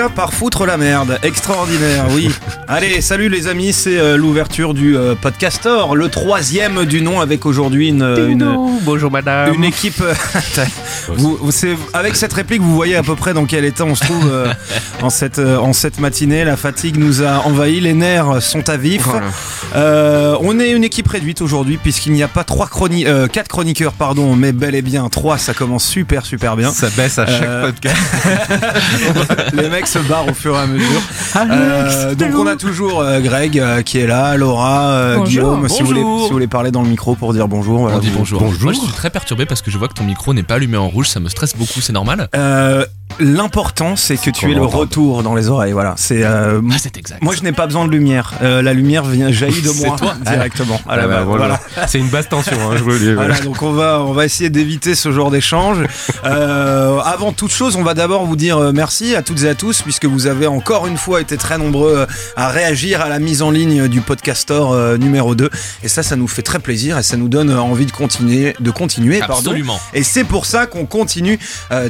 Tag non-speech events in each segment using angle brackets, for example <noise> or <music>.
déjà par foutre la merde. Extraordinaire, oui. <laughs> Allez, salut les amis, c'est euh, l'ouverture du euh, Podcastor, le troisième du nom avec aujourd'hui une, une, Bonjour madame. une équipe. <laughs> vous, vous- c'est- avec cette réplique, vous voyez à peu près dans quel état on se trouve euh, <laughs> en, cette, euh, en cette matinée. La fatigue nous a envahi, les nerfs sont à vif. Voilà. Euh, on est une équipe réduite aujourd'hui puisqu'il n'y a pas trois chroni euh, quatre chroniqueurs, pardon, mais bel et bien trois. Ça commence super super bien. Ça baisse à chaque Euh, podcast. <laughs> Les mecs se barrent au fur et à mesure. Euh, donc on a toujours euh, Greg euh, qui est là, Laura, euh, Bonjour. Guillaume, si vous, voulez, Bonjour. si vous voulez parler dans le micro pour dire bonjour. voilà, On dit vous- bonjour. Moi, je suis très perturbé parce que je vois que ton micro n'est pas allumé en rouge, ça me stresse beaucoup, c'est normal. Euh, L'important c'est que tu aies le retour dans les oreilles. Voilà, c'est. euh, Ah, c'est exact. moi je n'ai pas besoin de lumière. Euh, la lumière vient jaillit de <laughs> moi toi. <laughs> directement. Ah bah, voilà. voilà. C'est une basse tension, hein, je vous le dis. voilà. Donc on va, on va essayer d'éviter ce genre d'échange. <laughs> Euh, avant toute chose, on va d'abord vous dire merci à toutes et à tous, puisque vous avez encore une fois été très nombreux à réagir à la mise en ligne du Podcastor euh, numéro 2. Et ça, ça nous fait très plaisir et ça nous donne envie de continuer. De continuer pardon. Absolument. Et c'est pour ça qu'on continue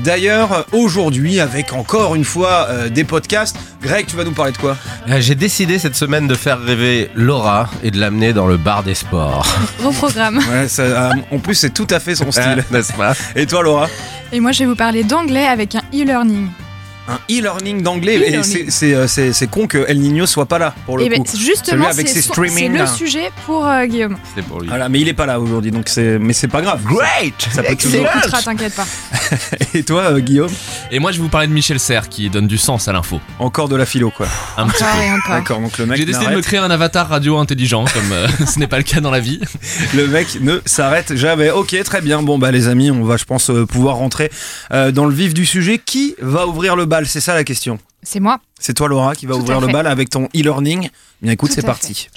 d'ailleurs aujourd'hui avec encore une fois euh, des podcasts. Greg, tu vas nous parler de quoi? Euh, J'ai décidé cette semaine de faire rêver Laura et de l'amener dans le bar des sports. <laughs> Gros programme. ouais, ça, euh, En plus, c'est tout à fait son <laughs> style. N'est-ce pas? Et toi, Laura? Et moi, je vais vous parler d'anglais avec un e-learning. Un e-learning d'anglais. Et c'est- euh, c'est- con que El Nino soit pas là pour le Et ben, coup. justement, Celui avec c'est le sujet pour euh, Guillaume. C'était pour lui. Voilà, mais il est pas là aujourd'hui, donc c'est. Mais c'est pas grave. Great Ça peut toujours- t'inquiète pas. <laughs> Et toi, euh, Guillaume? Et moi, je vais vous parler de Michel Serres qui donne du sens à l'info. Encore de la philo, quoi. Un petit peu. D'accord, donc le mec. J'ai décidé de me créer un avatar radio intelligent, comme euh, <laughs> ce n'est pas le cas dans la vie. <laughs> Le mec ne s'arrête jamais. Ok, très bien. Bon, bah, les amis, on va, je pense, euh, pouvoir rentrer euh, dans le vif du sujet. Qui va ouvrir le bal? C'est ça la question. C'est moi. C'est toi, Laura, qui va Tout ouvrir le bal avec ton e-learning. Bien, écoute, c'est parti.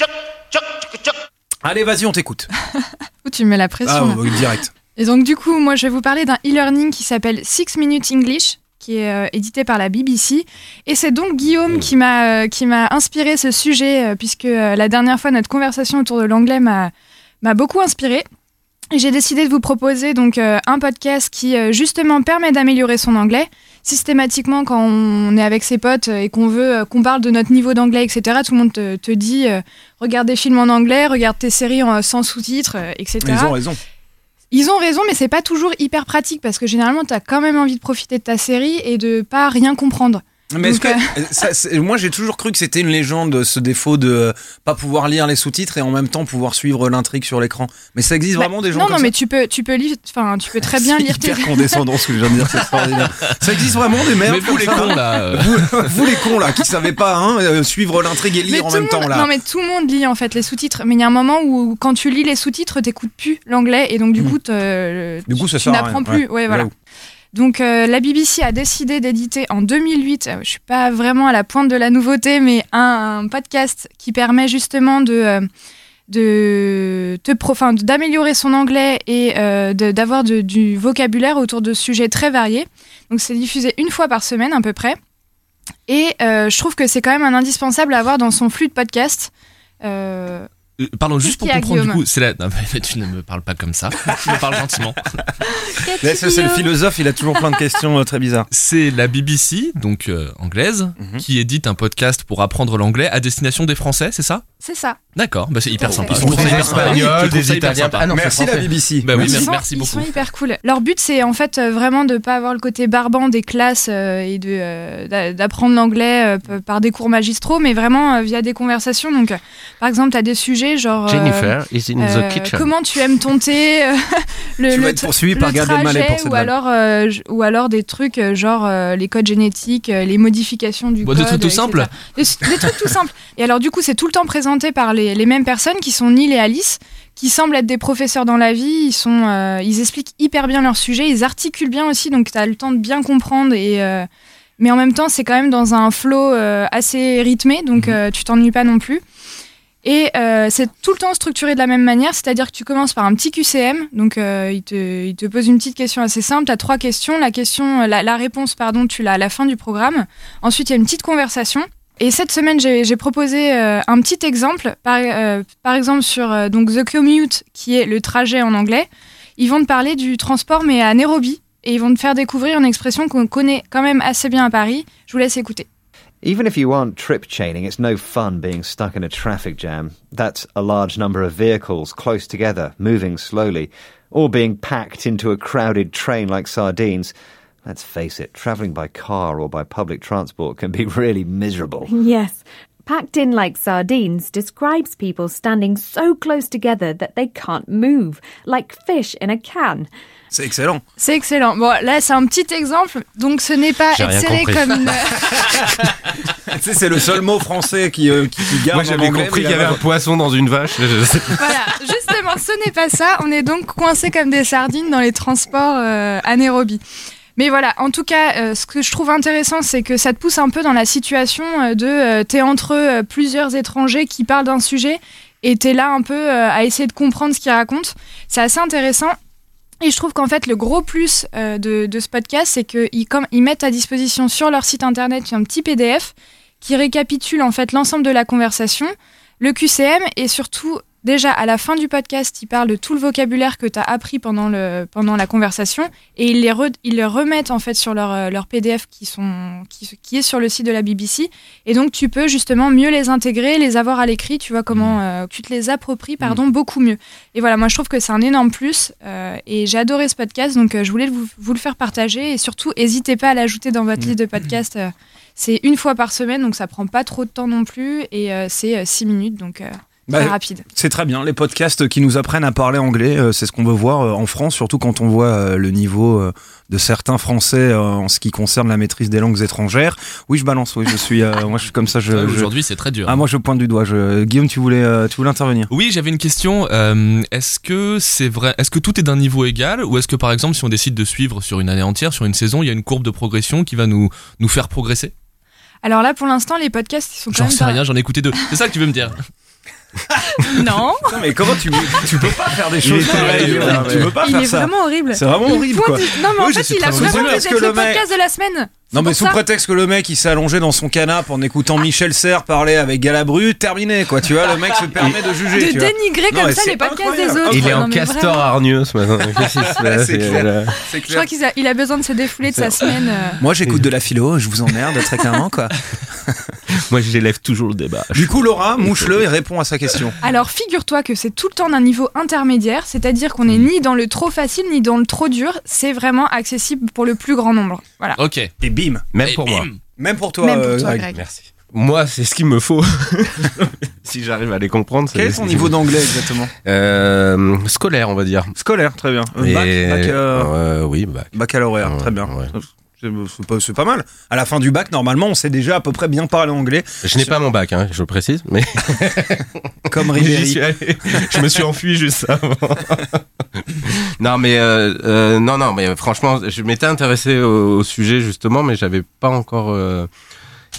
Allez, vas-y, on t'écoute. <laughs> Où tu me mets la pression. Ah, direct. Et donc, du coup, moi, je vais vous parler d'un e-learning qui s'appelle 6 Minutes English qui est euh, édité par la BBC. Et c'est donc Guillaume qui m'a euh, qui m'a inspiré ce sujet, euh, puisque euh, la dernière fois, notre conversation autour de l'anglais m'a m'a beaucoup inspiré. Et j'ai décidé de vous proposer donc euh, un podcast qui euh, justement permet d'améliorer son anglais. Systématiquement, quand on est avec ses potes et qu'on veut euh, qu'on parle de notre niveau d'anglais, etc., tout le monde te, te dit euh, regarde des films en anglais, regarde tes séries en- sans sous-titres, euh, etc. Ils ont raison. Ils ont raison, mais c'est pas toujours hyper pratique parce que généralement, t'as quand même envie de profiter de ta série et de pas rien comprendre. Mais que euh, ça, moi j'ai toujours cru que c'était une légende ce défaut de euh, pas pouvoir lire les sous-titres et en même temps pouvoir suivre l'intrigue sur l'écran. Mais ça existe Bah, vraiment des gens non, comme non, ça mais tu peux, tu peux lire, enfin, tu peux très bien C'est lire tes. hyper condescendant ce que je viens de dire, c'est extraordinaire. Ça existe vraiment des merdes Mais vous, comme les ça cons, là. euh, vous, vous, les cons là qui savaient pas hein, euh, suivre l'intrigue et Mais lire en même temps là. Non, mais tout le monde lit en fait les sous-titres. Mais il y a un moment où, quand tu lis les sous-titres, t'écoutes plus l'anglais et donc du Mm. coup, Du coup, ça tu n'apprends rien, plus. Ouais, voilà. J'avoue. Donc euh, la BBC a décidé d'éditer en 2008, euh, je suis pas vraiment à la pointe de la nouveauté, mais un, podcast qui permet justement de euh, d'améliorer son anglais et euh, d'avoir du vocabulaire autour de sujets très variés. Donc c'est diffusé une fois par semaine à peu près. Et je trouve que c'est quand même un indispensable à avoir dans son flux de podcast. Euh, Pardon, juste pour comprendre du coup, c'est la. Non, mais tu ne me parles pas comme ça. <laughs> Tu me parles gentiment. Ça, c'est le philosophe, il a toujours plein de questions euh, très bizarres. C'est la BBC, donc euh, anglaise, Mhm. qui édite un podcast pour apprendre l'anglais à destination des Français, c'est ça? C'est ça. D'accord, bah c'est hyper Tout à sympa. fait. Je trouve ça Des hyper sympa. Espagnols, Je trouve des ça hyper Italiens. sympa. Ah non, Merci c'est la français. BBC. Bah oui, Ils merci, sont, merci ils beaucoup. sont hyper cool. Leur but, c'est en fait euh, vraiment de pas avoir le côté barbant des classes euh, et de euh, d'a- d'apprendre l'anglais euh, p- par des cours magistraux, mais vraiment euh, via des conversations. Donc, euh, par exemple, tu as des sujets genre. euh, Jennifer is in euh, the kitchen. comment tu aimes ton thé euh, <laughs> le, Tu le vas être poursuivi par le Gad Elmaleh trajet, pour cette ou alors euh, ou alors des trucs euh, genre euh, les codes génétiques, euh, les modifications du Bon, code. des trucs tout simples. Des, des trucs tout simples. Et alors du coup, c'est tout le temps présenté par les, les mêmes personnes qui sont Neil et Alice, qui semblent être des professeurs dans la vie. Ils sont, euh, ils expliquent hyper bien leur sujet, ils articulent bien aussi, donc tu as le temps de bien comprendre et euh, mais en même temps, c'est quand même dans un flow euh, assez rythmé, donc Mhm. euh, tu t'ennuies pas non plus. Et euh, c'est tout le temps structuré de la même manière, c'est-à-dire que tu commences par un petit QCM, donc euh, il, te, il te pose une petite question assez simple, tu as trois questions, la, question, la, la réponse pardon, tu l'as à la fin du programme, ensuite il y a une petite conversation, et cette semaine j'ai j'ai proposé euh, un petit exemple, par, euh, par exemple sur euh, donc The Commute, qui est le trajet en anglais, ils vont te parler du transport mais à Nairobi, et ils vont te faire découvrir une expression qu'on connaît quand même assez bien à Paris. Je vous laisse écouter. Even if you aren't trip chaining, it's no fun being stuck in a traffic jam. That's a large number of vehicles close together, moving slowly, or being packed into a crowded train like sardines. Let's face it, travelling by car or by public transport can be <laughs> really miserable. Yes. Packed in like sardines describes people standing so close together that they can't move, like fish in a can. C'est excellent. C'est excellent. Bon, là, c'est un petit exemple. Donc, ce n'est pas J'ai être rien serré compris. comme une. <laughs> tu sais, c'est le seul mot français qui, euh, qui, qui garde Moi j'avais compris qu'il y avait un poisson dans une vache. voilà, justement, ce n'est pas ça. On est donc coincé comme des sardines dans les transports euh, anaérobies. Mais voilà, en tout cas, euh, ce que je trouve intéressant, c'est que ça te pousse un peu dans la situation euh, de euh, t'es entre euh, plusieurs étrangers qui parlent d'un sujet et t'es là un peu à essayer de comprendre ce qu'ils racontent. C'est assez intéressant. Et je trouve qu'en fait, le gros plus de, ce podcast, c'est qu'ils ils mettent à disposition sur leur site internet un petit PDF qui récapitule en fait l'ensemble de la conversation, le QCM et surtout, déjà à la fin du podcast, ils parlent de tout le vocabulaire que tu as appris pendant, le, pendant la conversation et ils les, re- ils les remettent en fait sur leur, euh, leur PDF qui, sont, qui, qui est sur le site de la BBC. Et donc, tu peux justement mieux les intégrer, les avoir à l'écrit, tu vois comment euh, tu te les appropries, pardon, beaucoup mieux. Et voilà, moi je trouve que c'est un énorme plus euh, et j'ai adoré ce podcast, donc euh, je voulais vous, vous le faire partager et surtout n'hésitez pas à l'ajouter dans votre liste de podcasts. euh, c'est une fois par semaine, donc ça prend pas trop de temps non plus et euh, c'est 6 minutes, donc euh, Bah, très rapide. C'est très bien, les podcasts qui nous apprennent à parler anglais, euh, c'est ce qu'on veut voir euh, en France, surtout quand on voit euh, le niveau euh, de certains Français euh, en ce qui concerne la maîtrise des langues étrangères. Oui, je balance, oui, je suis, euh, moi je suis comme ça. Je, Ouais, je- Aujourd'hui, c'est très dur. Ah, moi je pointe du doigt. Je... Guillaume, tu voulais, euh, tu voulais intervenir? Oui, j'avais une question. euh, est-ce que c'est vrai Est-ce que tout est d'un niveau égal ou est-ce que par exemple, si on décide de suivre sur une année entière, sur une saison, il y a une courbe de progression qui va nous nous faire progresser? Alors là, pour l'instant, les podcasts, ils sont quand J'en même. sais rien, j'en ai écouté deux. C'est ça que tu veux me dire? <laughs> Non, Non, mais comment tu, tu peux pas faire des choses pareilles Tu peux pas il faire est ça. vraiment horrible. C'est vraiment Il horrible. Non, mais en Oui, fait, il a vraiment que le le mec- podcast de la semaine. Non, mais sous ça. prétexte que le mec il s'est allongé dans son canapé en écoutant Michel Serres parler avec Galabru, terminé quoi. Tu vois, le mec se permet de juger. De vois. dénigrer Non, comme ça les podcasts des autres. Il est en castor hargneux ce matin. <laughs> C'est clair. C'est Je crois qu'il a, besoin de se défouler de sa semaine. euh. Moi j'écoute de la philo, je vous emmerde très clairement quoi. Moi j'élève toujours le débat. Du coup, Laura, mouche-le et réponds à sa question. <laughs> Alors, figure-toi que c'est tout le temps d'un niveau intermédiaire, c'est-à-dire qu'on n'est ni dans le trop facile ni dans le trop dur. C'est vraiment accessible pour le plus grand nombre. Voilà. Ok. Et bim, Même Et pour moi. même pour toi, Même pour euh, toi, Greg. Greg. Merci. Moi, c'est ce qu'il me faut. <laughs> si j'arrive à les comprendre. Quel est ton niveau d'anglais exactement? Euh, Scolaire, on va dire. Scolaire, très bien. Euh, bac, Et- bac, euh, euh, oui, bac. baccalauréat, Ouais, très bien. ouais. C'est pas, mal. À la fin du bac, normalement, on sait déjà à peu près bien parler anglais, Je n'ai pas mon bac, hein, je précise, mais <laughs> comme <laughs> Ribéry. Je me suis enfui juste avant. <laughs> non, mais euh, euh, non, non, mais franchement, je m'étais intéressé au, au sujet justement, mais j'avais pas encore euh,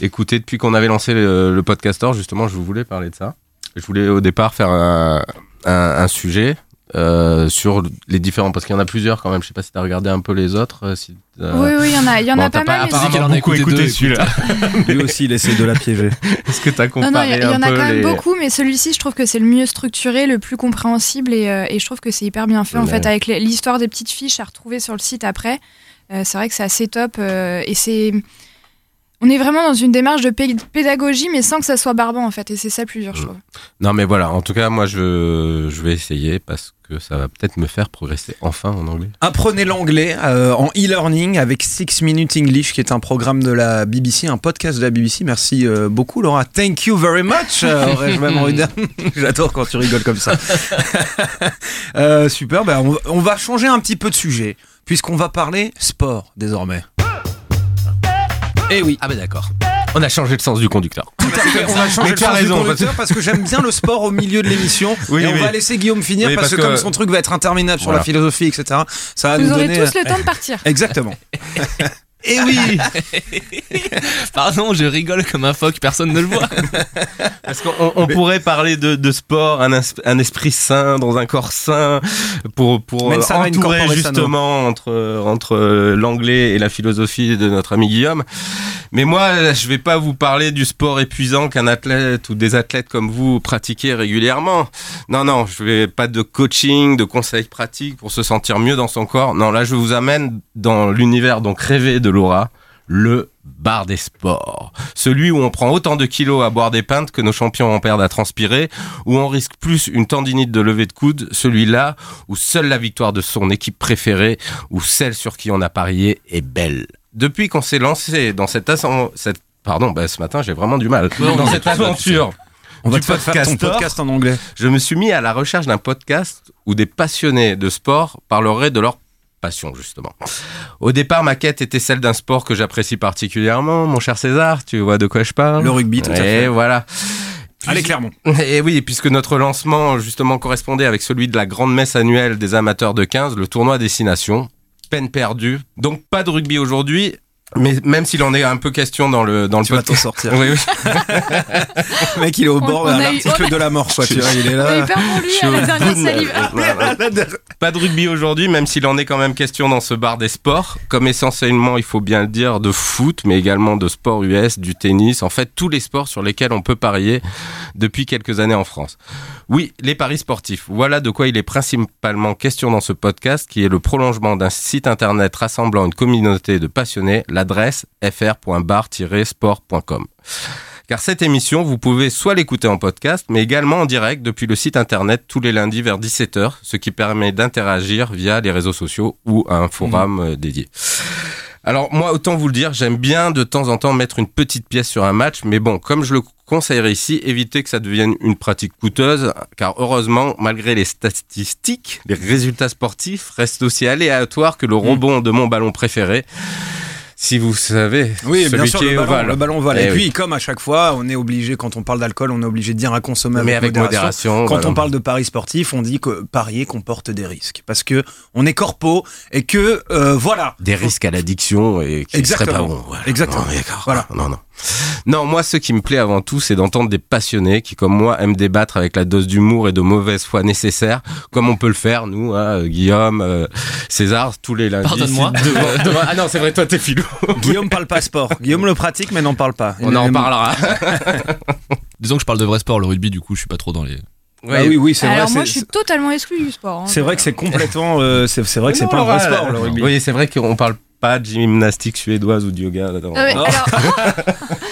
écouté depuis qu'on avait lancé le, le podcastor. Justement, je voulais parler de ça. Je voulais au départ faire un, un, un sujet. Euh, sur les différents parce qu'il y en a plusieurs quand même je sais pas si t'as regardé un peu les autres euh, si, euh, Oui, oui, il y en a, il y en bon, a pas mal. apparemment qu'elle en a beaucoup écouté écouté deux, celui-là <laughs> Lui aussi, il essaie de la piéger. <laughs> est-ce que t'as Non, comparé non, il y, il y en a quand même les- beaucoup, mais celui-ci, je trouve que c'est le mieux structuré, le plus compréhensible, et, euh, et je trouve que c'est hyper bien fait, en Ouais. fait, avec l'histoire des petites fiches à retrouver sur le site après. Euh, c'est vrai que c'est assez top, euh, et c'est... On est vraiment dans une démarche de pé- pédagogie, mais sans que ça soit barbant, en fait, et c'est ça le plus dur, je Mm. trouve. Non, mais voilà, en tout cas, moi, je, je vais essayer parce que ça va peut-être me faire progresser enfin en anglais. Apprenez l'anglais euh, en e-learning avec Six Minutes English, qui est un programme de la BBC, un podcast de la BBC. Merci euh, beaucoup, Laura. Thank you very much. euh, aurais-je même. <laughs> J'adore quand tu rigoles comme ça. <laughs> Euh, super. Ben, on, on va changer un petit peu de sujet, puisqu'on va parler sport désormais. Eh oui. Ah, ben d'accord. On a changé le sens du conducteur. Tout à fait. On va changer Mais le tu as sens du raison, conducteur parce que j'aime bien le sport au milieu de l'émission. <laughs> Oui, et on oui. va laisser Guillaume finir Oui, parce, parce que, que- comme son truc va être interminable sur la philosophie, etc. Ça va Vous nous aurez donner. euh, tous le temps de partir. Exactement. <laughs> Eh oui <laughs> Pardon, je rigole comme un phoque, personne ne le voit. Parce qu'on on pourrait parler de, de sport, un, esprit sain dans un corps sain, pour, pour Mensana entourer sano. justement entre, entre l'anglais et la philosophie de notre ami Guillaume. Mais moi, je vais pas vous parler du sport épuisant qu'un athlète ou des athlètes comme vous pratiquez régulièrement. Non, non, je vais pas de coaching, de conseils pratiques pour se sentir mieux dans son corps. Non, là, je vous amène dans l'univers donc rêvé de Laura, le bar des sports. Celui où on prend autant de kilos à boire des pintes que nos champions en perdent à transpirer, où on risque plus une tendinite de levée de coude, celui-là où seule la victoire de son équipe préférée ou celle sur qui on a parié est belle. Depuis qu'on s'est lancé dans cette cette pardon, bah, ce matin j'ai vraiment du mal. Dans cette aventure. On va te faire ton podcast en anglais. Je me suis mis à la recherche d'un podcast où des passionnés de sport parleraient de leur passion, justement. Au départ, ma quête était celle d'un sport que j'apprécie particulièrement, mon cher César, tu vois de quoi je parle Le rugby, tout à Et fait. voilà. Allez, Clermont. Et oui, puisque notre lancement, justement, correspondait avec celui de la grande messe annuelle des amateurs de 15, le tournoi Destination. Peine perdue. Donc, pas de rugby aujourd'hui. Mais même s'il en est un peu question dans le, dans le Tu vas t'en podcast. sortir. Oui, oui. Le mec, il est au bord on de a eu- l'article de la mort, quoi. Tu vois, il est On a eu là. peur pour lui à la dernière salive. <laughs> Pas de rugby aujourd'hui, même s'il en est quand même question dans ce bar des sports. Comme essentiellement, il faut bien le dire, de foot, mais également de sport US, du tennis, en fait tous les sports sur lesquels on peut parier depuis quelques années en France. Oui, les paris sportifs. Voilà de quoi il est principalement question dans ce podcast, qui est le prolongement d'un site internet rassemblant une communauté de passionnés, l'adresse fr.bar-sport.com. Car cette émission, vous pouvez soit l'écouter en podcast, mais également en direct depuis le site internet tous les lundis vers 17h, ce qui permet d'interagir via les réseaux sociaux ou un forum euh, dédié. Alors moi, autant vous le dire, j'aime bien de temps en temps mettre une petite pièce sur un match, mais bon, comme je le conseillerais ici, évitez que ça devienne une pratique coûteuse, car heureusement, malgré les statistiques, les résultats sportifs restent aussi aléatoires que le rebond de mon ballon préféré. Si vous savez, Oui, celui bien sûr, qui le ballon, ovale. le ballon ovale. Eh Et oui. puis, comme à chaque fois, on est obligé, quand on parle d'alcool, on est obligé de dire à consommer mais avec, avec modération. Quand voilà. on parle de paris sportifs, on dit que parier comporte des risques. Parce que on est corpo et que, euh, voilà. des risques à l'addiction et qui Exactement. seraient pas bons. Voilà. Exactement. Non, d'accord. Voilà. Non, non. Non, moi, ce qui me plaît avant tout, c'est d'entendre des passionnés qui, comme moi, aiment débattre avec la dose d'humour et de mauvaise foi nécessaire, comme on peut le faire, nous, hein, Guillaume, euh, César, tous les lundis. Pardonne-moi. devant- <laughs> devant- Ah non, c'est vrai, toi, t'es filou. Guillaume parle pas sport. Guillaume le pratique, mais n'en parle pas. On en parlera. <laughs> Disons que je parle de vrai sport, le rugby, du coup, je suis pas trop dans les. Ah oui, oui, c'est vrai. Alors moi, je suis totalement exclu du sport. hein. C'est vrai que c'est complètement. euh, c'est vrai que c'est pas un vrai sport le rugby. Oui, c'est vrai qu'on parle pas de gymnastique suédoise ou de yoga. là, dans- Ah ouais, alors, <laughs>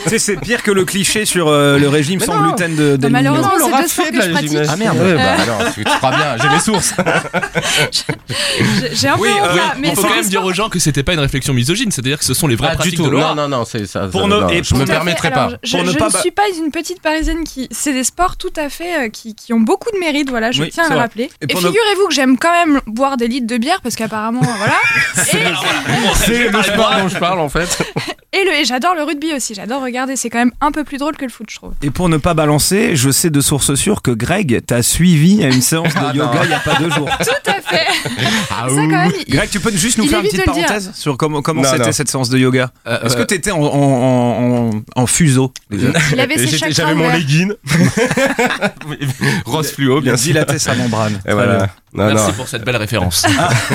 Tu sais, c'est pire que le cliché sur euh, le régime Mais sans non. gluten de. d'El malheureusement, Niño. c'est Laura deux sports fait que de je pratique. gymnastique. Ah, merde. Ouais, bah, Euh. alors, tu crois bien, j'ai mes <laughs> sources. j'ai j'ai un peu Oui, honte, euh, là, mais Il faut c'est quand des même dire sports- aux gens que c'était pas une réflexion misogyne, c'est-à-dire que ce sont les vraies Pas du pratiques tout. de Laura. Non, non, non, c'est ça. Pour ça- ne- non, et je pour me ne- permettrai fait. pas. Alors, je Pour ne je pas ne ba- suis pas une petite parisienne qui. C'est des sports tout à fait euh, qui, qui ont beaucoup de mérite, voilà, je Oui, tiens à c'est le vrai. rappeler. Et Et, pour ne- figurez-vous que j'aime quand même boire des litres de bière parce qu'apparemment, voilà. <laughs> Et, C'est le sport dont je parle en fait. <laughs> et le- et j'adore le rugby aussi, j'adore regarder, c'est quand même un peu plus drôle que le foot, je trouve. Et pour ne pas balancer, je sais de source sûre que Greg t'a suivi à une séance de Ah, yoga non. il y a pas deux jours. <laughs> Tout à fait. Ah, <laughs> ça, quand même, il- Greg, tu peux juste nous faire une petite parenthèse sur comment comment c'était cette séance de yoga Euh, Est-ce que euh, t'étais en, en, en, en- en fuseau J'avais mon legging. Rose fluo, bien sûr. dilaté sa membrane. Et voilà. Non, Merci non. pour cette belle référence.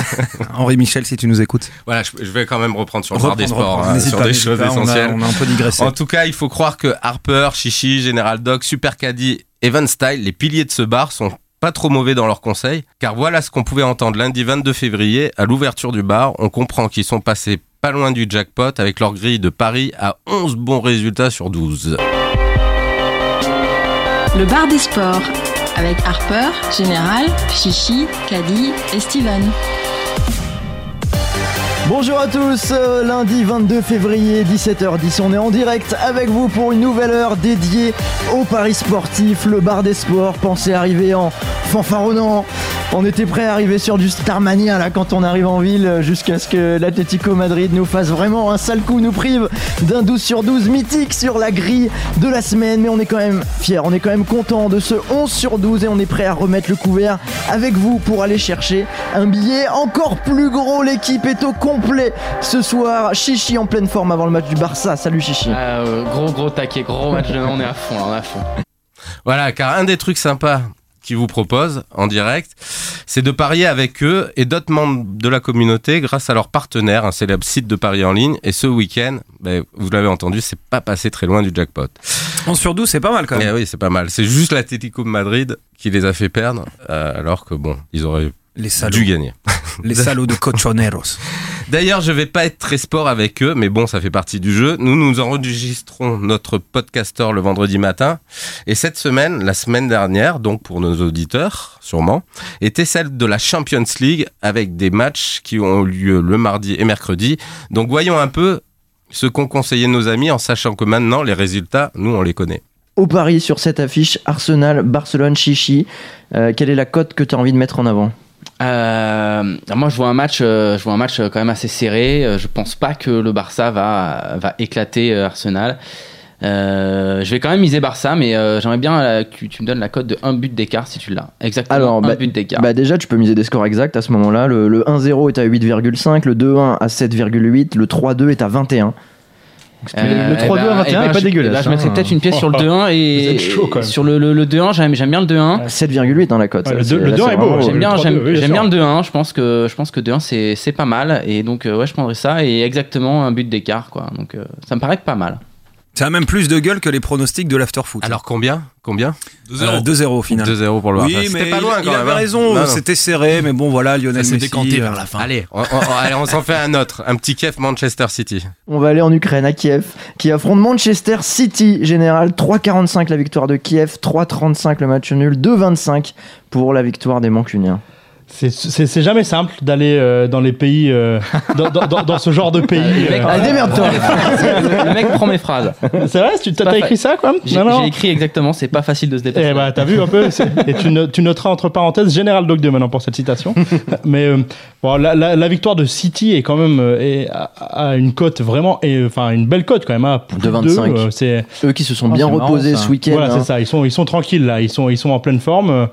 <laughs> Henri Michel, si tu nous écoutes. Voilà, je, je vais quand même reprendre sur le bar des Reprendre, sports, hein, N'hésite sur pas, des choses pas, on a- essentielles. On a, un peu digressé. En tout cas, il faut croire que Harper, Chichi, General Dog, Super Caddy et Van Style, les piliers de ce bar, sont pas trop mauvais dans leurs conseils, car voilà ce qu'on pouvait entendre lundi 22 février à l'ouverture du bar. On comprend qu'ils sont passés pas loin du jackpot avec leur grille de paris à 11 bons résultats sur 12. Le bar des sports avec Harper, Général, Chichi, Caddy et Steven. Bonjour à tous, euh, lundi 22 février 17h10, on est en direct avec vous pour une nouvelle heure dédiée au paris sportif, le bar des sports, pensez arriver en fanfaronnant. On était prêt à arriver sur du Starmania là quand on arrive en ville jusqu'à ce que l'Atlético Madrid nous fasse vraiment un sale coup, nous prive d'un 12 sur 12 mythique sur la grille de la semaine. Mais on est quand même fiers, on est quand même content de ce 11 sur 12 et on est prêt à remettre le couvert avec vous pour aller chercher un billet encore plus gros. L'équipe est au complet ce soir. Chichi en pleine forme avant le match du Barça. Salut Chichi. Ah, euh, gros gros taquet, gros match de on est à fond, là, on est à fond. Voilà, car un des trucs sympas qu'ils vous proposent en direct, c'est de parier avec eux et d'autres membres de la communauté grâce à leur partenaire, un célèbre site de paris en ligne. Et ce week-end, ben, vous l'avez entendu, c'est pas passé très loin du jackpot. 11 sur 12, c'est pas mal quand même. Eh oui, c'est pas mal. C'est juste l'Atlético de Madrid qui les a fait perdre, euh, alors que bon, ils auraient Les dû gagner. Les salauds de <laughs> Cochoneros. D'ailleurs, je vais pas être très sport avec eux, mais bon, ça fait partie du jeu. Nous, nous enregistrons notre podcaster le vendredi matin. Et cette semaine, la semaine dernière, donc pour nos auditeurs, sûrement, était celle de la Champions League avec des matchs qui ont eu lieu le mardi et mercredi. Donc voyons un peu ce qu'ont conseillé nos amis en sachant que maintenant, les résultats, nous, on les connaît. Au pari sur cette affiche, Arsenal, Barcelone, Chichi. Euh, quelle est la cote que tu as envie de mettre en avant? Euh, moi, je vois un match, euh, je vois un match euh, quand même assez serré. Je pense pas que le Barça va va éclater Arsenal. Euh, je vais quand même miser Barça, mais euh, j'aimerais bien euh, que tu me donnes la cote de un but d'écart si tu l'as. Exactement. Alors, un bah, but d'écart. Bah déjà, tu peux miser des scores exacts à ce moment-là. Le, le 1-0 est à 8,5, le 2-1 à 7,8, le 3-2 est à 21. Euh, le 3-2 eh ben- à 21 eh est ben, pas je- dégueulasse, Là, je mettrais hein. peut-être une pièce sur le 2-1 Vous et chaud, sur le, le, le 2-1, j'aime j'aime bien le 2-1. 7,8 dans la cote. Ouais, le C'est- deux- le là, 2-1 c'est est beau, ouais. J'aime bien, 3-2, j'aime, oui, bien j'aime sûr. bien le 2-1. Je pense que, je pense que 2-1 c'est, c'est pas mal. Et donc, euh, ouais, je prendrais ça et exactement un but d'écart, quoi. Donc, euh, ça me paraît pas mal. Ça a même plus de gueule que les pronostics de l'afterfoot. Alors combien? Combien? 2-0. Euh, 2-0 au final. 2-0 pour le Barça. Oui, C'était mais pas loin il, quand il même. avait hein. raison, c'était serré, mais bon voilà, Lionel Ça s'est Messi. décanté euh, vers la fin. Allez, on, on- allez, on s'en fait un autre, un petit Kiev Manchester City. On va aller en Ukraine, à Kiev, qui affronte Manchester City. Général, 3,45 la victoire de Kiev, 3,35 le match nul, 2,25 pour la victoire des Mancuniens. C'est- jamais simple d'aller euh, dans les pays, euh, dans, dans- dans- dans ce genre de <laughs> pays. Euh. Allez, démerde-toi le, <laughs> le mec prend mes phrases. C'est vrai, tu t'as écrit ça quoi J'ai, écrit exactement, c'est pas facile de se dépasser. Eh bah, t'as vu un peu Et tu, no- tu noteras entre parenthèses Général Dog 2 maintenant pour cette citation. Mais euh, bon, la, la- la victoire de City est quand même euh, est à, à une cote vraiment, et, enfin une belle cote quand même. À plus De 25. deux, euh, c'est Eux qui se sont Ah, bien marrant, reposés ce week-end. Voilà, hein. c'est ça. Ils sont, ils sont tranquilles là. Ils sont, ils sont en pleine forme.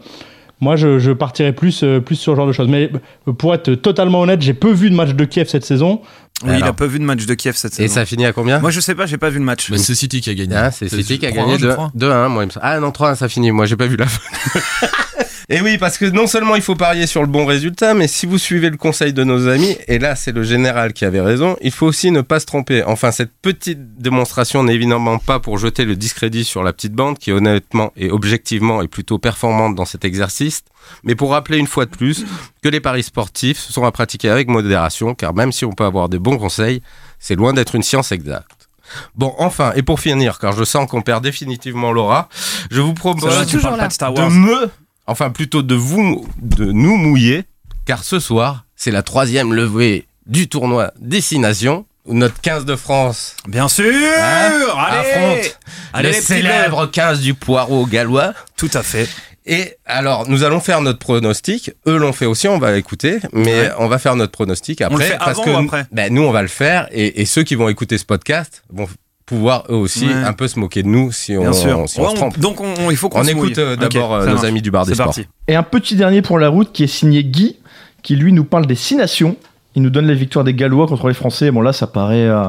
Moi, je, je partirais plus, euh, plus sur ce genre de choses. Mais euh, pour être totalement honnête, j'ai peu vu de match de Kiev cette saison. Oui, il a pas vu de match de Kiev cette Et saison. ça finit à combien Moi je sais pas, j'ai pas vu le match. Mais c'est City qui a gagné. Ah, c'est City qui a 3-1, gagné je 2 crois. 2-1, moi, il me semble. Ah non, 3-1, ça finit. Moi, j'ai pas vu la fin. <laughs> <laughs> Et oui, parce que non seulement il faut parier sur le bon résultat, mais si vous suivez le conseil de nos amis, et là c'est le général qui avait raison, il faut aussi ne pas se tromper. Enfin, cette petite démonstration n'est évidemment pas pour jeter le discrédit sur la petite bande, qui honnêtement et objectivement est plutôt performante dans cet exercice, mais pour rappeler une fois de plus que les paris sportifs sont à pratiquer avec modération, car même si on peut avoir des bons conseils, c'est loin d'être une science exacte. Bon, enfin, et pour finir, car je sens qu'on perd définitivement Laura, je vous propose de Star de Wars. me, enfin plutôt de vous, de nous mouiller, car ce soir, c'est la troisième levée du tournoi Destination, où notre 15 de France Bien sûr Hein Allez affronte Allez le célèbre 15 du poireau gallois. Tout à fait. Et alors, nous allons faire notre pronostic. Eux l'ont fait aussi, on va écouter, mais Ouais. on va faire notre pronostic après. On le fait parce avant que ou après ben, nous, on va le faire, et, et ceux qui vont écouter ce podcast vont pouvoir eux aussi Ouais. un peu se moquer de nous si on, Bien sûr. si on se trompe. donc on, on- il faut qu'on écoute euh, d'abord euh, nos marche. amis du bar des sports. parti. Et un petit dernier pour la route qui est signé Guy, qui lui nous parle des six nations. Il nous donne la victoire des Gallois contre les Français. Bon là, ça paraît, euh,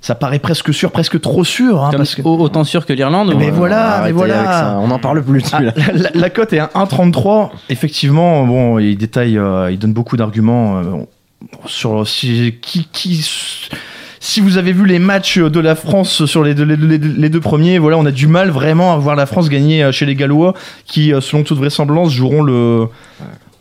ça paraît presque sûr, presque trop sûr. hein, parce que... Autant sûr que l'Irlande. ou- Mais voilà, mais voilà. On n'en parle plus. Ah, la, la cote est à 1,33. Effectivement, bon, il détaille, euh, il donne beaucoup d'arguments euh, sur si, qui, qui, si vous avez vu les matchs de la France sur les deux, les, les- les deux premiers, voilà, on a du mal vraiment à voir la France gagner euh, chez les Gallois, qui, euh, selon toute vraisemblance, joueront le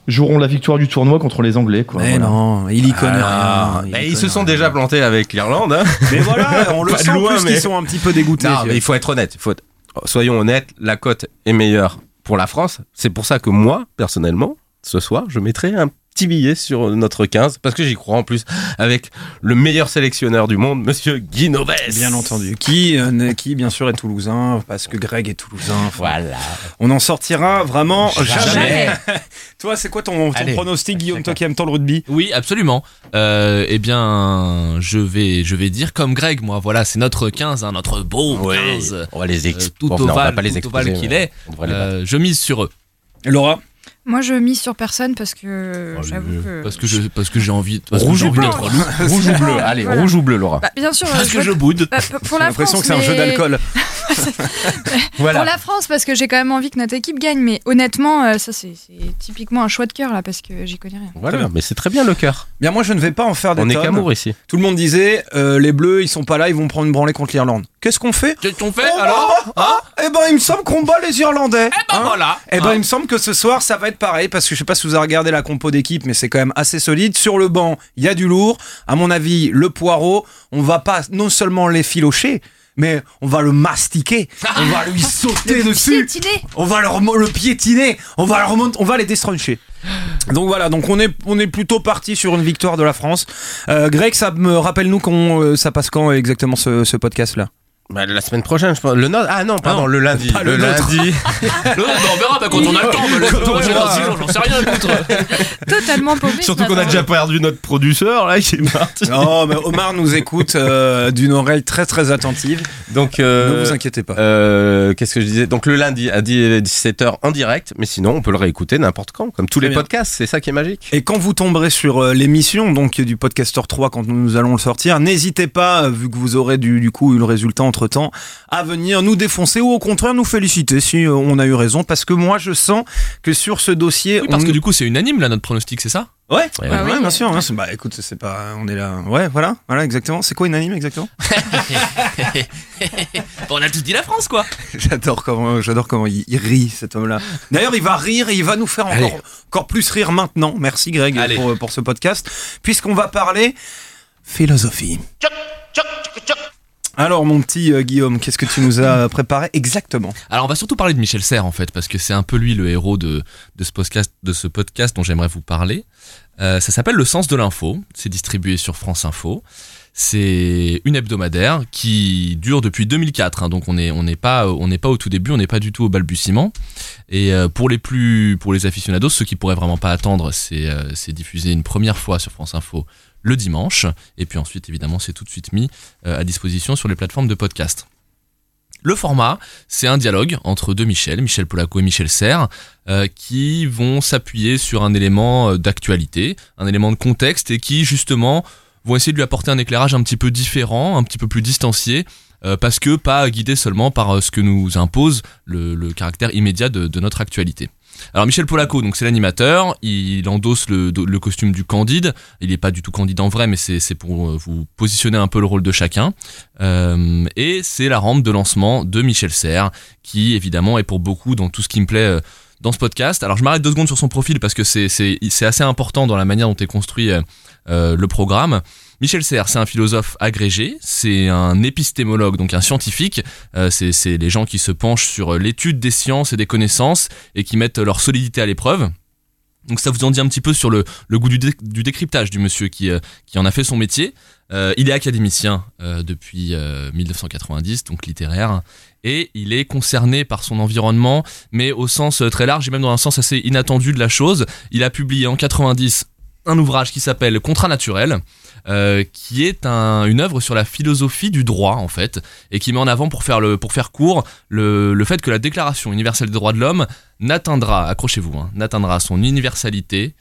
joueront la victoire du tournoi contre les Anglais. Quoi, Mais voilà. non, il y connaît Ah, rien. il y ils se sont rien. déjà plantés avec l'Irlande. Hein. <laughs> Mais voilà, on le sent loin, plus mais- qu'ils sont un petit peu dégoûtés. Non, mais il faut être honnête. Il faut être- Soyons honnêtes, la cote est meilleure pour la France. C'est pour ça que moi, personnellement, ce soir, je mettrai un petit billet sur notre 15 parce que j'y crois en plus avec le meilleur sélectionneur du monde, monsieur Guy Noves. Bien entendu. Qui, euh, qui bien sûr est toulousain, parce que Greg est toulousain. Voilà. On en sortira vraiment jamais. Jamais. <laughs> Toi, c'est quoi ton, pronostic, Guillaume, toi qui aimes tant le rugby? Oui, absolument. Euh, eh bien, je vais, je vais dire comme Greg, moi. Voilà, c'est notre 15, hein, notre beau 15. On va les euh, exposer. tout ovale, tout ovale qu'il est. Euh, je mise sur eux. Laura? Moi, je mise sur personne parce que Oh, j'avoue que. Parce que je, parce que j'ai envie, parce que Rouge ou bleu. <laughs> Rouge ou bleu Allez, Voilà. rouge ou bleu, Laura. Bah, bien sûr. Parce je que vote- je boude. bah, pour J'ai la l'impression France, que c'est un jeu d'alcool. <laughs> Pour la France, parce que j'ai quand même envie que notre équipe gagne, mais honnêtement, euh, ça c'est c'est typiquement un choix de cœur là, parce que j'y connais rien. Voilà, mais c'est très bien le cœur. Bien, moi, je ne vais pas en faire des On est qu'amour ici. Tout le monde disait, euh, les Bleus, ils sont pas là, ils vont prendre une branlée contre l'Irlande. Qu'est-ce qu'on fait? Qu'est-ce qu'on fait Oh, alors? ah, Eh ben, il me semble qu'on bat les Irlandais. Eh ben Hein? voilà. Eh ben, Hein. il me semble que ce soir, ça va être pareil, parce que je sais pas si vous avez regardé la compo d'équipe, mais c'est quand même assez solide. Sur le banc, il y a du lourd. À mon avis, le poireau, on va pas non seulement les filocher, mais on va le mastiquer. On va lui <laughs> sauter dessus. Piétiner On va le piétiner. On va remonter, on va les destroncher. Donc voilà, donc on est on est plutôt parti sur une victoire de la France. Euh, Greg, ça me rappelle nous qu'on euh, ça passe quand exactement ce, ce podcast là Bah, la semaine prochaine, je pense. Le nôtre Ah non, pardon, non, le lundi. pas le lundi. <laughs> Non, bah, on verra bah, quand on a le temps. bah, le- Quand on verra. J'en sais rien, écoute. <laughs> Totalement paumé. Surtout qu'on a déjà perdu notre producteur, là, qui est parti. Non, mais Omar nous écoute euh, d'une oreille très très attentive. Donc, euh, ne vous inquiétez pas. euh, qu'est-ce que je disais? Donc le lundi à 17h en direct, mais sinon on peut le réécouter n'importe quand, comme tous les bien. podcasts, c'est ça qui est magique. Et quand vous tomberez sur euh, l'émission donc du podcaster 3 quand nous, nous allons le sortir, n'hésitez pas, vu que vous aurez du, du coup eu le résultat entre temps, à venir nous défoncer ou au contraire nous féliciter si euh, on a eu raison, parce que moi je sens que sur ce dossier, Oui, parce on- que du coup, c'est unanime là notre pronostic, c'est ça? Ouais, Ouais, ouais, bah oui. ouais, bien sûr. hein, bah écoute, c'est pas, on est là, ouais, voilà, voilà exactement. C'est quoi unanime exactement? <laughs> Bon, On a tous dit la France, quoi. <laughs> J'adore comment, j'adore comment il, il rit cet homme-là. D'ailleurs, il va rire et il va nous faire Allez. encore, encore plus rire maintenant. Merci Greg pour, pour ce podcast, puisqu'on va parler philosophie. Alors mon petit euh, Guillaume, qu'est-ce que tu nous as préparé exactement Alors, on va surtout parler de Michel Serres, en fait, parce que c'est un peu lui le héros de, de, ce, podcast, de ce podcast dont j'aimerais vous parler. Euh, ça s'appelle Le Sens de l'Info. C'est distribué sur France Info. C'est une hebdomadaire qui dure depuis 2004, hein, donc on n'est pas on n'est pas au tout début, on n'est pas du tout au balbutiement. Et euh, pour les plus pour les aficionados, ceux qui pourraient vraiment pas attendre, c'est euh, c'est diffusé une première fois sur France Info le dimanche, et puis ensuite évidemment c'est tout de suite mis euh, à disposition sur les plateformes de podcast. Le format, c'est un dialogue entre deux Michel, Michel Polaco et Michel Serres, euh, qui vont s'appuyer sur un élément euh, d'actualité, un élément de contexte, et qui justement vont essayer de lui apporter un éclairage un petit peu différent, un petit peu plus distancié, parce que pas guidé seulement par ce que nous impose le, caractère immédiat de notre actualité. Alors Michel Polaco, donc c'est l'animateur, il endosse le, costume du Candide. Il n'est pas du tout Candide en vrai, mais c'est pour euh, vous positionner un peu le rôle de chacun. Euh, et c'est la rampe de lancement de Michel Serres, qui évidemment est pour beaucoup dans tout ce qui me plaît euh, dans ce podcast. Alors je m'arrête deux secondes sur son profil parce que c'est assez important dans la manière dont est construit le programme. Michel Serres, c'est un philosophe agrégé, c'est un épistémologue, donc un scientifique. Euh, c'est les gens qui se penchent sur l'étude des sciences et des connaissances et qui mettent leur solidité à l'épreuve. Donc ça vous en dit un petit peu sur le, goût du, dé- du décryptage du monsieur qui, euh, qui en a fait son métier. Euh, il est académicien depuis euh, 1990, donc littéraire, et il est concerné par son environnement, mais au sens très large et même dans un sens assez inattendu de la chose. Il a publié en 90 un ouvrage qui s'appelle Contrat naturel, euh, qui est un- une œuvre sur la philosophie du droit en fait, et qui met en avant pour faire pour faire court le, le fait que la Déclaration universelle des droits de l'homme n'atteindra, accrochez-vous, hein, n'atteindra son universalité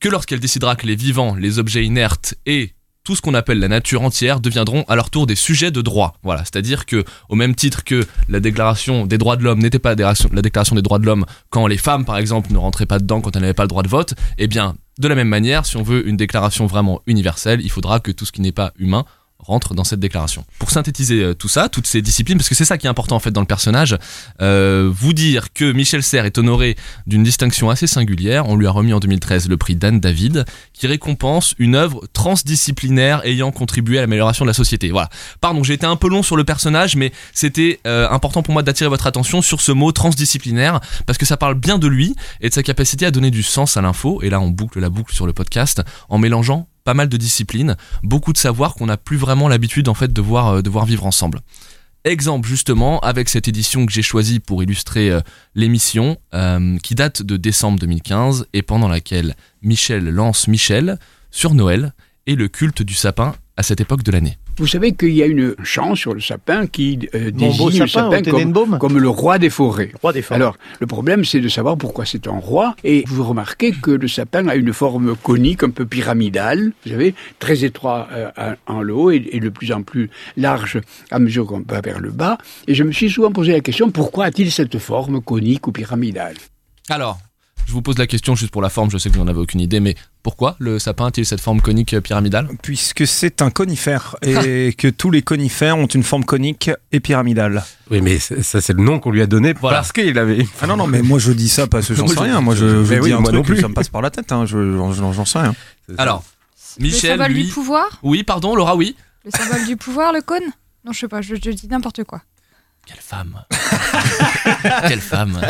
que lorsqu'elle décidera que les vivants, les objets inertes et tout ce qu'on appelle la nature entière deviendront à leur tour des sujets de droit. Voilà, c'est-à-dire que au même titre que la déclaration des droits de l'homme n'était pas la déclaration- la déclaration des droits de l'homme quand les femmes par exemple ne rentraient pas dedans quand elles n'avaient pas le droit de vote, eh bien de la même manière, si on veut une déclaration vraiment universelle, il faudra que tout ce qui n'est pas humain rentre dans cette déclaration. Pour synthétiser euh, tout ça, toutes ces disciplines, parce que c'est ça qui est important en fait dans le personnage, euh, vous dire que Michel Serres est honoré d'une distinction assez singulière. On lui a remis en 2013 le prix Dan David, qui récompense une œuvre transdisciplinaire ayant contribué à l'amélioration de la société. Voilà. Pardon, j'ai été un peu long sur le personnage, mais c'était euh, important pour moi d'attirer votre attention sur ce mot transdisciplinaire, parce que ça parle bien de lui et de sa capacité à donner du sens à l'info. Et là, on boucle la boucle sur le podcast en mélangeant pas mal de disciplines, beaucoup de savoirs qu'on n'a plus vraiment l'habitude en fait de voir, euh, de voir vivre ensemble. Exemple justement avec cette édition que j'ai choisie pour illustrer euh, l'émission euh, qui date de décembre 2015 et pendant laquelle Michel lance Michel sur Noël et le culte du sapin à cette époque de l'année. Vous savez qu'il y a une chant sur le sapin qui euh, désigne le sapin, comme, comme le roi des forêts. Roi des forêts. Alors, le problème, c'est de savoir pourquoi c'est un roi. Et vous remarquez que le sapin a une forme conique, un peu pyramidale, vous savez, très étroit euh, en le haut et, et de plus en plus large à mesure qu'on va vers le bas. Et je me suis souvent posé la question, pourquoi a-t-il cette forme conique ou pyramidale? Alors, je vous pose la question juste pour la forme, je sais que vous n'en avez aucune idée, mais pourquoi le sapin a-t-il cette forme conique euh, pyramidale Puisque c'est un conifère <laughs> et que tous les conifères ont une forme conique et pyramidale. Oui, mais ça, c'est le nom qu'on lui a donné Voilà. parce qu'il avait. Ah non, non, mais moi je dis ça parce que <laughs> j'en sais rien. Moi je, je Mais dis oui, un moi non truc, plus. ça me passe par la tête. Hein. Je, j'en, sais rien. Alors, Le Michel, symbole lui... du pouvoir Oui, pardon, Laura, oui. Le symbole du pouvoir, le cône Non, je sais pas, je, je dis n'importe quoi. Quelle femme <laughs> Quelle femme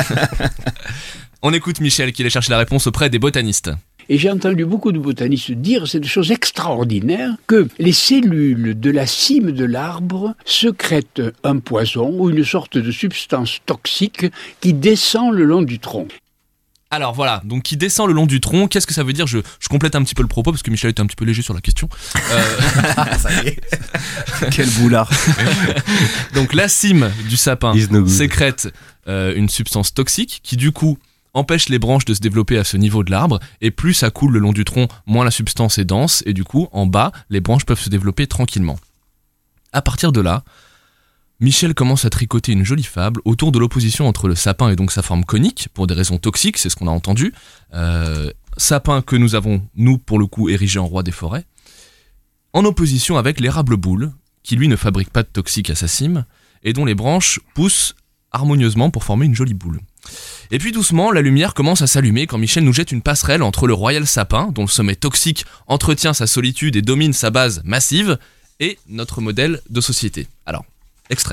On écoute Michel qui allait chercher la réponse auprès des botanistes. Et j'ai entendu beaucoup de botanistes dire cette chose extraordinaire que les cellules de la cime de l'arbre secrètent un poison ou une sorte de substance toxique qui descend le long du tronc. Alors voilà, donc qui descend le long du tronc, qu'est-ce que ça veut dire? Je, je complète un petit peu le propos parce que Michel était un petit peu léger sur la question. Euh, <laughs> <laughs> Quel boulard. donc la cime du sapin sécrète euh, une substance toxique qui du coup empêche les branches de se développer à ce niveau de l'arbre et plus ça coule le long du tronc, moins la substance est dense et du coup en bas les branches peuvent se développer tranquillement. À partir de là, Michel commence à tricoter une jolie fable autour de l'opposition entre le sapin et donc sa forme conique, pour des raisons toxiques, c'est ce qu'on a entendu. Euh, sapin que nous avons, nous, pour le coup, érigé en roi des forêts, en opposition avec l'érable boule, qui lui ne fabrique pas de toxiques à sa cime, et dont les branches poussent harmonieusement pour former une jolie boule. Et puis doucement, la lumière commence à s'allumer quand Michel nous jette une passerelle entre le royal sapin, dont le sommet toxique entretient sa solitude et domine sa base massive, et notre modèle de société. Alors,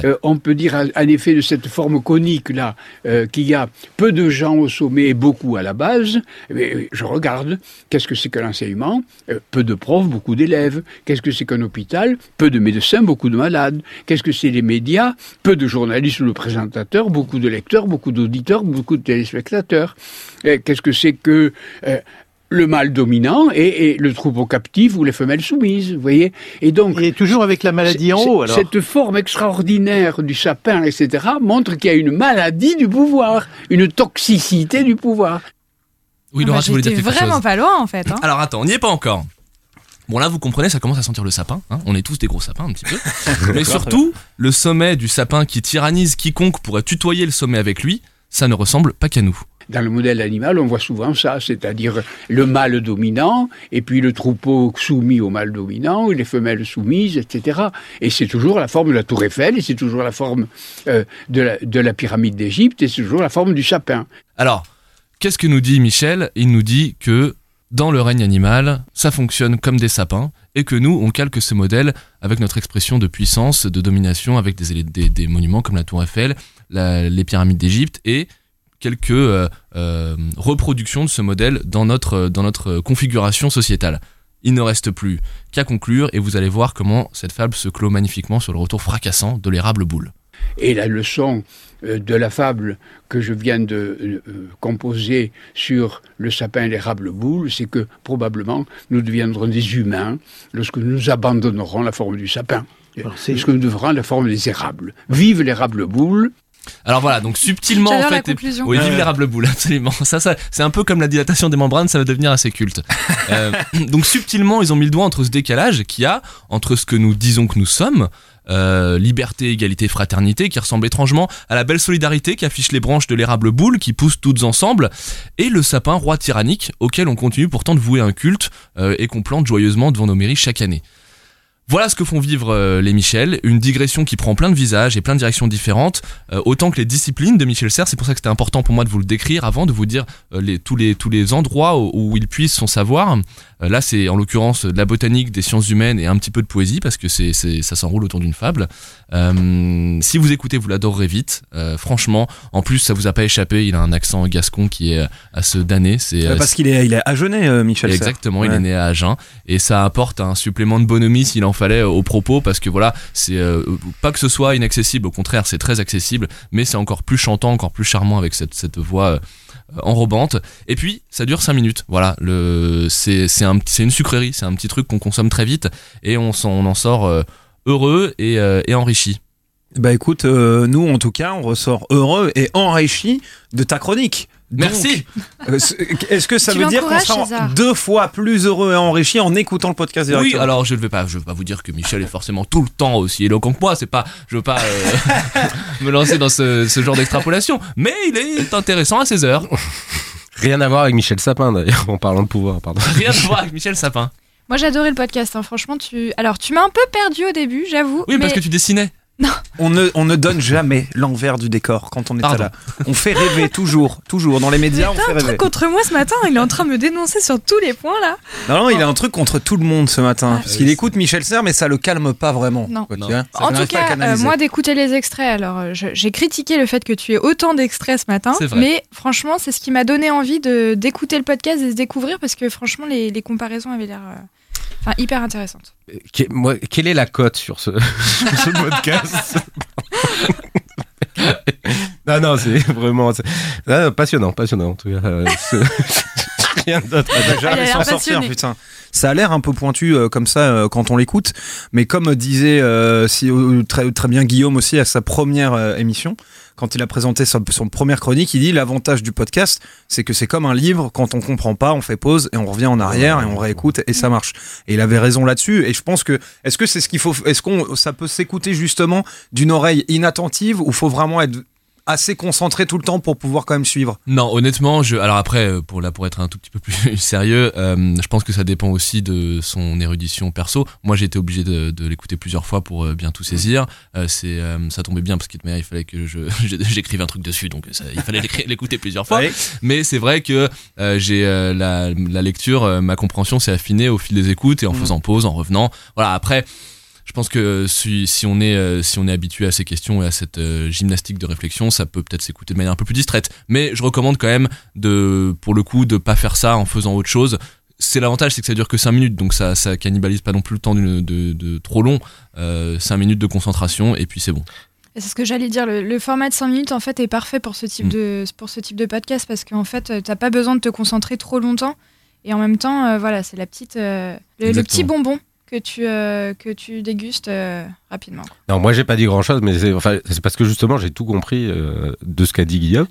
Euh, on peut dire en effet de cette forme conique là euh, qu'il y a peu de gens au sommet et beaucoup à la base. Euh, je regarde, qu'est-ce que c'est que l'enseignement Peu de profs, beaucoup d'élèves. Qu'est-ce que c'est qu'un hôpital? Peu de médecins, beaucoup de malades. Qu'est-ce que c'est les médias? Peu de journalistes ou de présentateurs, beaucoup de lecteurs, beaucoup d'auditeurs, beaucoup de téléspectateurs. Qu'est-ce que c'est que le mâle dominant et, et le troupeau captif ou les femelles soumises, vous voyez Et donc, Et toujours avec la maladie en haut, alors. Cette forme extraordinaire du sapin, etc., montre qu'il y a une maladie du pouvoir, une toxicité du pouvoir. Oui, Ah Laura, bah, voulais dire j'étais quelque vraiment chose. pas loin en fait. hein. Alors attends, on n'y est pas encore. Bon là, vous comprenez, ça commence à sentir le sapin. hein. on est tous des gros sapins un petit peu. <laughs> Mais surtout, le sommet du sapin qui tyrannise quiconque pourrait tutoyer le sommet avec lui, ça ne ressemble pas qu'à nous. Dans le modèle animal, on voit souvent ça, c'est-à-dire le mâle dominant, et puis le troupeau soumis au mâle dominant, et les femelles soumises, etc. Et c'est toujours la forme de la tour Eiffel, et c'est toujours la forme euh, de, la, de la pyramide d'Égypte, et c'est toujours la forme du sapin. Alors, qu'est-ce que nous dit Michel? Il nous dit que dans le règne animal, ça fonctionne comme des sapins, et que nous, on calque ce modèle avec notre expression de puissance, de domination, avec des, monuments comme la tour Eiffel, les pyramides d'Égypte, et quelques euh, euh, reproductions de ce modèle dans notre, dans notre configuration sociétale. Il ne reste plus qu'à conclure, et vous allez voir comment cette fable se clôt magnifiquement sur le retour fracassant de l'érable boule. Et la leçon euh, de la fable que je viens de euh, euh, composer sur le sapin et l'érable boule, c'est que probablement nous deviendrons des humains lorsque nous abandonnerons la forme du sapin. Alors, c'est- Lorsque nous devrons la forme des érables. Vive l'érable boule. Alors voilà, donc subtilement en fait. la conclusion. Oui, l'érable boule, <laughs> absolument. Ça, ça, c'est un peu comme la dilatation des membranes, ça va devenir assez culte. <laughs> Euh, donc subtilement, ils ont mis le doigt entre ce décalage qu'il y a entre ce que nous disons que nous sommes. euh, liberté, égalité, fraternité, qui ressemble étrangement à la belle solidarité qu'affichent les branches de l'érable boule qui poussent toutes ensemble, et le sapin roi tyrannique auquel on continue pourtant de vouer un culte euh, et qu'on plante joyeusement devant nos mairies chaque année. Voilà ce que font vivre euh, les Michel, une digression qui prend plein de visages et plein de directions différentes, euh, autant que les disciplines de Michel Serres. C'est pour ça que c'était important pour moi de vous le décrire avant, de vous dire euh, les, tous, les, tous les endroits où, où il puise son savoir. Là, c'est en l'occurrence de la botanique, des sciences humaines et un petit peu de poésie parce que c'est, ça s'enroule autour d'une fable. Si vous écoutez, vous l'adorerez vite. Franchement, en plus, ça vous a pas échappé. Il a un accent gascon qui est à se damner. C'est Parce qu'il est, il est agenais, Michel Serres. Exactement, il est né à Agen et ça apporte un supplément de bonhomie s'il en fallait au propos parce que voilà, c'est euh, pas que ce soit inaccessible, au contraire, c'est très accessible, mais c'est encore plus chantant, encore plus charmant avec cette, cette voix euh, enrobante. Et puis, ça dure 5 minutes. Voilà, le c'est c'est un c'est une sucrerie, c'est un petit truc qu'on consomme très vite et on s'en on en sort euh, heureux et, enrichi. Bah écoute, nous en tout cas, on ressort heureux et enrichi de ta chronique. Merci. euh, Est-ce que ça Tu veut dire qu'on sera deux fois plus heureux et enrichi en écoutant le podcast Oui, alors je ne vais pas, je vais pas vous dire que Michel est forcément tout le temps aussi éloquent que moi. C'est pas, je veux pas euh, <laughs> me lancer dans ce, ce genre d'extrapolation, mais il est intéressant à ses heures. Rien à voir avec Michel Sapin d'ailleurs, en parlant de pouvoir, pardon. Rien à voir avec Michel Sapin. Moi, j'ai adoré le podcast. hein. Franchement, tu. Alors, tu m'as un peu perdu au début, j'avoue. Oui, parce mais- que tu dessinais. On ne, on ne donne jamais l'envers du décor quand on est Pardon. là. On fait rêver toujours, toujours. Dans les médias, on fait un rêver. truc contre moi ce matin. Il est en train de me dénoncer sur tous les points là. Non, non, il a un truc contre tout le monde ce matin. parce qu'il écoute Michel Serres, mais ça le calme pas vraiment. Non. Quoi, tu Non. vois. Ça En tout n'arrive pas à cas, euh, canaliser. moi d'écouter les extraits, alors euh, je- j'ai critiqué le fait que tu aies autant d'extraits ce matin, C'est vrai. mais franchement, c'est ce qui m'a donné envie de d'écouter le podcast et de se découvrir parce que franchement, les, les comparaisons avaient l'air euh, enfin, hyper intéressantes. Que- moi, quelle est la cote sur ce, <laughs> sur ce podcast? <laughs> Non, non, c'est vraiment ah, passionnant, passionnant en tout cas. Euh, <laughs> Rien d'autre. à dire. Déjà, Il a elle l'air s'en sortir, putain. Ça a l'air un peu pointu euh, comme ça euh, quand on l'écoute, mais comme disait euh, si, euh, très, très bien Guillaume aussi à sa première euh, émission, quand il a présenté son, son première chronique, il dit l'avantage du podcast, c'est que c'est comme un livre, quand on comprend pas, on fait pause et on revient en arrière et on réécoute et ça marche. Et il avait raison là-dessus. Et je pense que est-ce que c'est ce qu'il faut, est-ce qu'on ça peut s'écouter justement d'une oreille inattentive ou faut vraiment être assez concentré tout le temps pour pouvoir quand même suivre Non, honnêtement, je. Alors après, euh, pour là, pour être un tout petit peu plus <laughs> sérieux, euh, je pense que ça dépend aussi de son érudition perso. Moi, j'ai été obligé de, de l'écouter plusieurs fois pour euh, bien tout saisir. Euh, c'est, ça tombait bien parce qu'il il fallait que je <laughs> j'écrive un truc dessus, donc ça, il fallait l'écouter plusieurs fois. Ouais. Mais c'est vrai que j'ai la, la lecture, ma compréhension s'est affinée au fil des écoutes et en Mhm. faisant pause, en revenant. Voilà. Après. Je pense que si, si on est euh, si on est habitué à ces questions et à cette euh, gymnastique de réflexion, ça peut peut-être s'écouter de manière un peu plus distraite. Mais je recommande quand même de pour le coup de pas faire ça en faisant autre chose. C'est l'avantage, c'est que ça dure que 5 minutes, donc ça ça cannibalise pas non plus le temps de, de, trop long. Euh, 5 minutes de concentration et puis c'est bon. C'est ce que j'allais dire. Le, le format de 5 minutes, en fait, est parfait pour ce type, Mm. de, pour ce type de podcast parce qu'en fait, euh, t'as pas besoin de te concentrer trop longtemps. Et en même temps, euh, voilà, c'est la petite, euh, le, petit bonbon que tu, euh, que tu dégustes euh, rapidement. Non, moi j'ai pas dit grand chose, mais c'est parce que justement j'ai tout compris euh, de ce qu'a dit Guillaume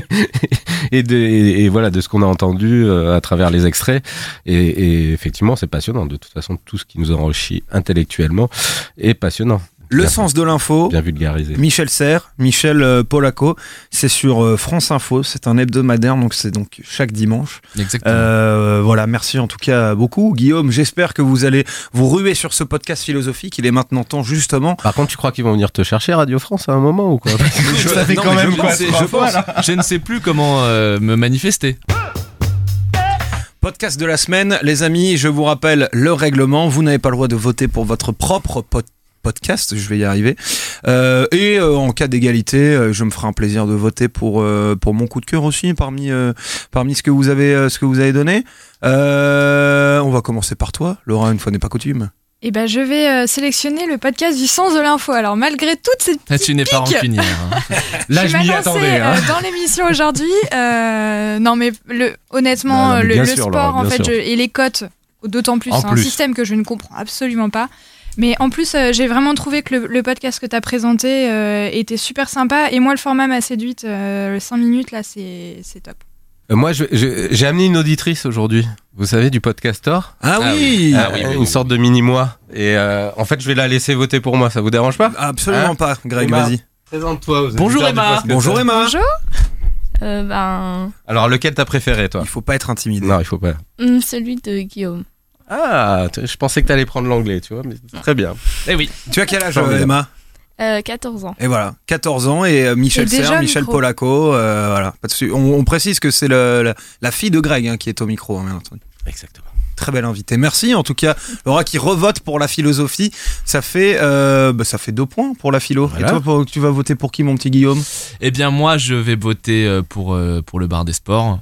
<laughs> et, de, voilà de ce qu'on a entendu à travers les extraits. Et effectivement, c'est passionnant. De toute façon, tout ce qui nous enrichit intellectuellement est passionnant. Le Bien- sens de l'info. Bien vulgarisé. Michel Serres, Michel euh, Polaco, c'est sur euh, France Info, c'est un hebdomadaire, donc c'est donc chaque dimanche. Exactement. Euh, voilà, merci en tout cas beaucoup. Guillaume, j'espère que vous allez vous ruer sur ce podcast philosophique. Il est maintenant temps justement. Par contre, tu crois qu'ils vont venir te chercher Radio France à un moment ou quoi? Ça fait Non, quand mais même je, quoi, sais- trois je fois, pense- je ne sais plus comment euh, me manifester. Podcast de la semaine, les amis, je vous rappelle le règlement. Vous n'avez pas le droit de voter pour votre propre pod- podcast, je vais y arriver. Euh, et euh, en cas d'égalité, euh, je me ferai un plaisir de voter pour euh, pour mon coup de cœur aussi parmi euh, parmi ce que vous avez euh, ce que vous avez donné. Euh, on va commencer par toi, Laura, une fois n'est pas coutume. Et ben, je vais euh, sélectionner le podcast du sens de l'info. Alors, malgré toutes ces Ah, tu n'es pas rancunière. hein. <laughs> Là, je m'a m'y attendais. hein. euh, dans l'émission aujourd'hui. euh, non, mais le, honnêtement, Non, non, mais le, bien le sûr, sport, Laura, en fait, je- et les cotes, d'autant plus, En c'est un plus. système que je ne comprends absolument pas. Mais en plus, euh, j'ai vraiment trouvé que le, le podcast que tu as présenté euh, était super sympa. Et moi, le format m'a séduite. Euh, 5 minutes, là, c'est c'est top. Euh, Moi, j'ai amené une auditrice aujourd'hui. Vous savez, du podcastor. Ah, Ah oui, Euh, oui, oui, une oui. sorte de mini-moi. Et euh, en fait, je vais la laisser voter pour moi. Ça vous dérange pas? Absolument Hein pas, Greg, vas-y. Présente-toi. Bonjour, Emma. Bonjour Emma. Bonjour. Euh, ben, Alors, lequel t'as préféré, toi? Il faut pas être intimidé. Non, il faut pas. hum, celui de Guillaume. Ah, je pensais que t'allais prendre l'anglais, tu vois, mais très bien. Eh oui. Tu as quel âge, euh, Emma Euh, 14 ans. Et voilà, 14 ans et euh, Michel Serre, Michel micro. Polaco, euh, voilà. Pas de souci. On, on précise que c'est le- la, la fille de Greg hein, qui est au micro, hein, bien entendu. Exactement. Très belle invitée. Merci en tout cas, Laura qui revote pour la philosophie. Ça fait, euh, bah, ça fait deux points pour la philo. Voilà. Et toi, pour- tu vas voter pour qui, mon petit Guillaume? Eh bien, moi, je vais voter euh, pour, euh, pour le bar des sports.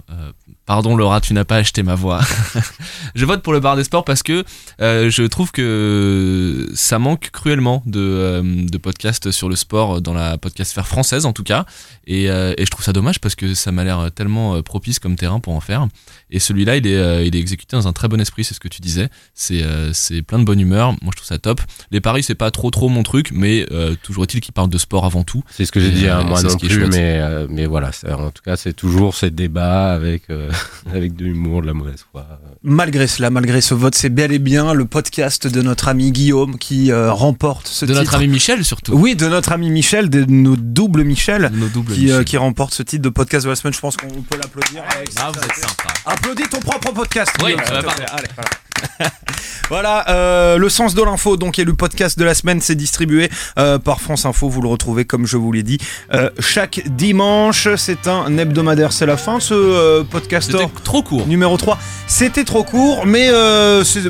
Pardon, Laura, tu n'as pas acheté ma voix. <laughs> je vote pour le bar des sports parce que euh, je trouve que ça manque cruellement de, euh, de podcasts sur le sport dans la podcast sphère française, en tout cas. Et, euh, et je trouve ça dommage parce que ça m'a l'air tellement euh, propice comme terrain pour en faire. Et celui-là, il est, euh, il est exécuté dans un très bon esprit, c'est ce que tu disais. C'est euh, c'est plein de bonne humeur. Moi, je trouve ça top. Les paris, c'est pas trop trop mon truc, mais euh, toujours est-il qu'ils parlent de sport avant tout. C'est ce que j'ai dit, hein, moi non plus, chouette. mais, euh, mais voilà, en tout cas, c'est toujours ces débats avec, euh, <laughs> avec de l'humour, de la mauvaise foi. Malgré cela, malgré ce vote, c'est bel et bien le podcast de notre ami Guillaume qui euh, remporte ce De titre. notre ami Michel, surtout. Oui, de notre ami Michel, de nos doubles Michel, Nos doubles qui, euh, qui remporte ce titre de podcast de la semaine. Je pense qu'on peut l'applaudir. avec Ah, vous êtes sympa. Applaudis ton propre podcast. Oui, ça va. Allez, voilà. <laughs> Voilà, euh, le sens de l'info, donc, est le podcast de la semaine, c'est distribué euh, par France Info. Vous le retrouvez, comme je vous l'ai dit, euh, chaque dimanche. C'est un hebdomadaire. C'est la fin, ce C'était trop court. numéro 3. C'était trop court, mais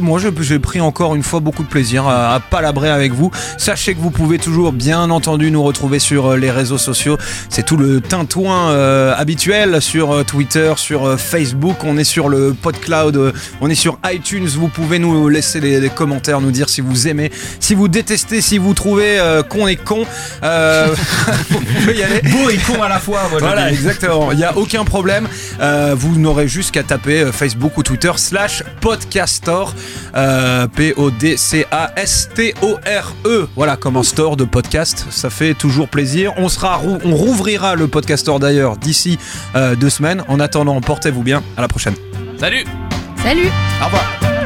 moi j'ai pris encore une fois beaucoup de plaisir à, à palabrer avec vous. Sachez que vous pouvez toujours, bien entendu, nous retrouver sur les réseaux sociaux. C'est tout le tintouin habituel sur Twitter, sur Facebook. On est sur le PodCloud, on est sur iTunes. Vous pouvez nous laisser des, des commentaires, nous dire si vous aimez, si vous détestez, si vous trouvez euh, qu'on est con. Euh, <laughs> vous pouvez y aller. Beau et con à la fois, moi, Voilà, exactement. Il n'y a aucun problème. Euh, vous n'aurez juste qu'à taper euh, Facebook ou Twitter slash podcastor. Euh, P-O-D-C-A-S-T-O-R-E. E. Voilà, comme un store de podcast. Ça fait toujours plaisir. On, sera, on rouvrira le podcastor d'ailleurs d'ici euh, deux semaines. En attendant, portez-vous bien. À la prochaine. Salut Salut Au revoir.